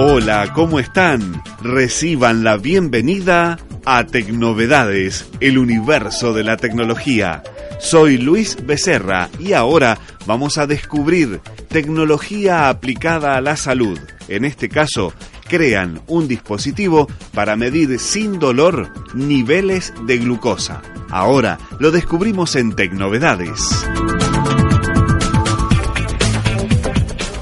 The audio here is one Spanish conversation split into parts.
Hola, ¿cómo están? Reciban la bienvenida a Tecnovedades, el universo de la tecnología. Soy Luis Becerra y ahora vamos a descubrir tecnología aplicada a la salud. En este caso, crean un dispositivo para medir sin dolor niveles de glucosa. Ahora lo descubrimos en Tecnovedades.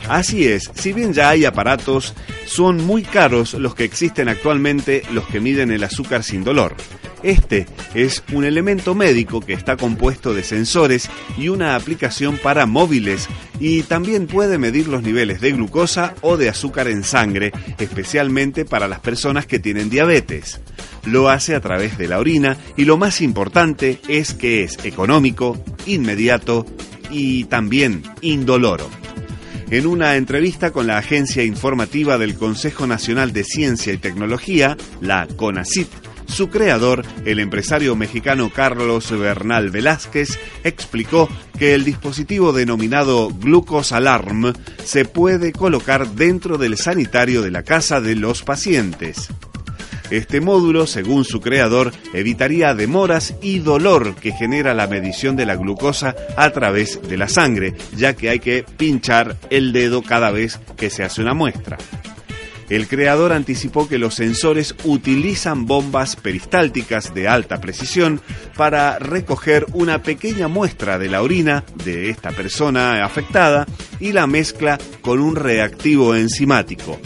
Así es, si bien ya hay aparatos, son muy caros los que existen actualmente los que miden el azúcar sin dolor. Este es un elemento médico que está compuesto de sensores y una aplicación para móviles y también puede medir los niveles de glucosa o de azúcar en sangre, especialmente para las personas que tienen diabetes. Lo hace a través de la orina y lo más importante es que es económico, inmediato y también indoloro. En una entrevista con la agencia informativa del Consejo Nacional de Ciencia y Tecnología, la CONACIT, su creador, el empresario mexicano Carlos Bernal Velázquez, explicó que el dispositivo denominado Glucose Alarm se puede colocar dentro del sanitario de la casa de los pacientes. Este módulo, según su creador, evitaría demoras y dolor que genera la medición de la glucosa a través de la sangre, ya que hay que pinchar el dedo cada vez que se hace una muestra. El creador anticipó que los sensores utilizan bombas peristálticas de alta precisión para recoger una pequeña muestra de la orina de esta persona afectada y la mezcla con un reactivo enzimático.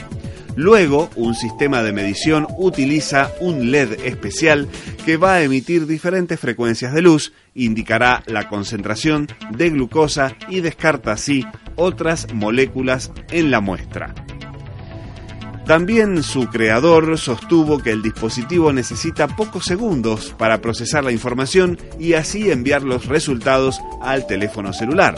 Luego, un sistema de medición utiliza un LED especial que va a emitir diferentes frecuencias de luz, indicará la concentración de glucosa y descarta así otras moléculas en la muestra. También su creador sostuvo que el dispositivo necesita pocos segundos para procesar la información y así enviar los resultados al teléfono celular.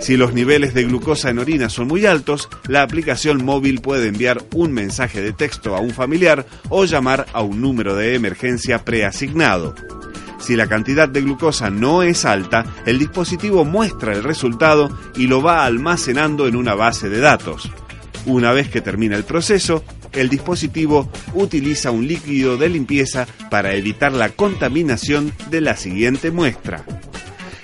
Si los niveles de glucosa en orina son muy altos, la aplicación móvil puede enviar un mensaje de texto a un familiar o llamar a un número de emergencia preasignado. Si la cantidad de glucosa no es alta, el dispositivo muestra el resultado y lo va almacenando en una base de datos. Una vez que termina el proceso, el dispositivo utiliza un líquido de limpieza para evitar la contaminación de la siguiente muestra.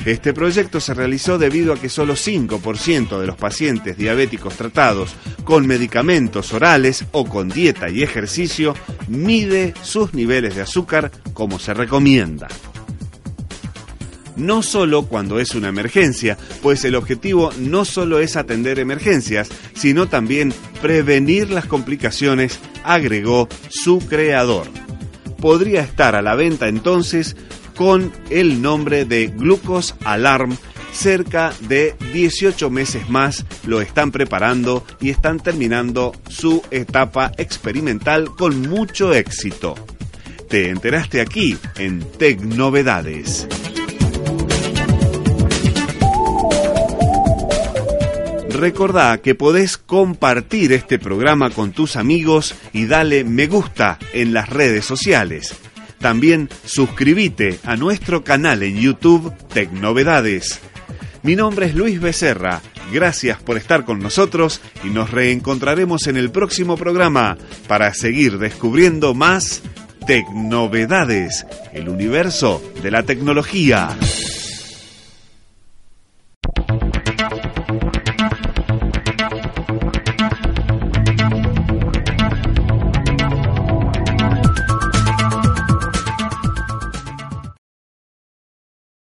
Este proyecto se realizó debido a que solo 5% de los pacientes diabéticos tratados con medicamentos orales o con dieta y ejercicio mide sus niveles de azúcar como se recomienda no solo cuando es una emergencia, pues el objetivo no solo es atender emergencias, sino también prevenir las complicaciones, agregó su creador. Podría estar a la venta entonces con el nombre de Glucose Alarm. Cerca de 18 meses más lo están preparando y están terminando su etapa experimental con mucho éxito. Te enteraste aquí en Tecnovedades. Recordá que podés compartir este programa con tus amigos y dale me gusta en las redes sociales. También suscríbete a nuestro canal en YouTube Tecnovedades. Mi nombre es Luis Becerra. Gracias por estar con nosotros y nos reencontraremos en el próximo programa para seguir descubriendo más Tecnovedades, el universo de la tecnología.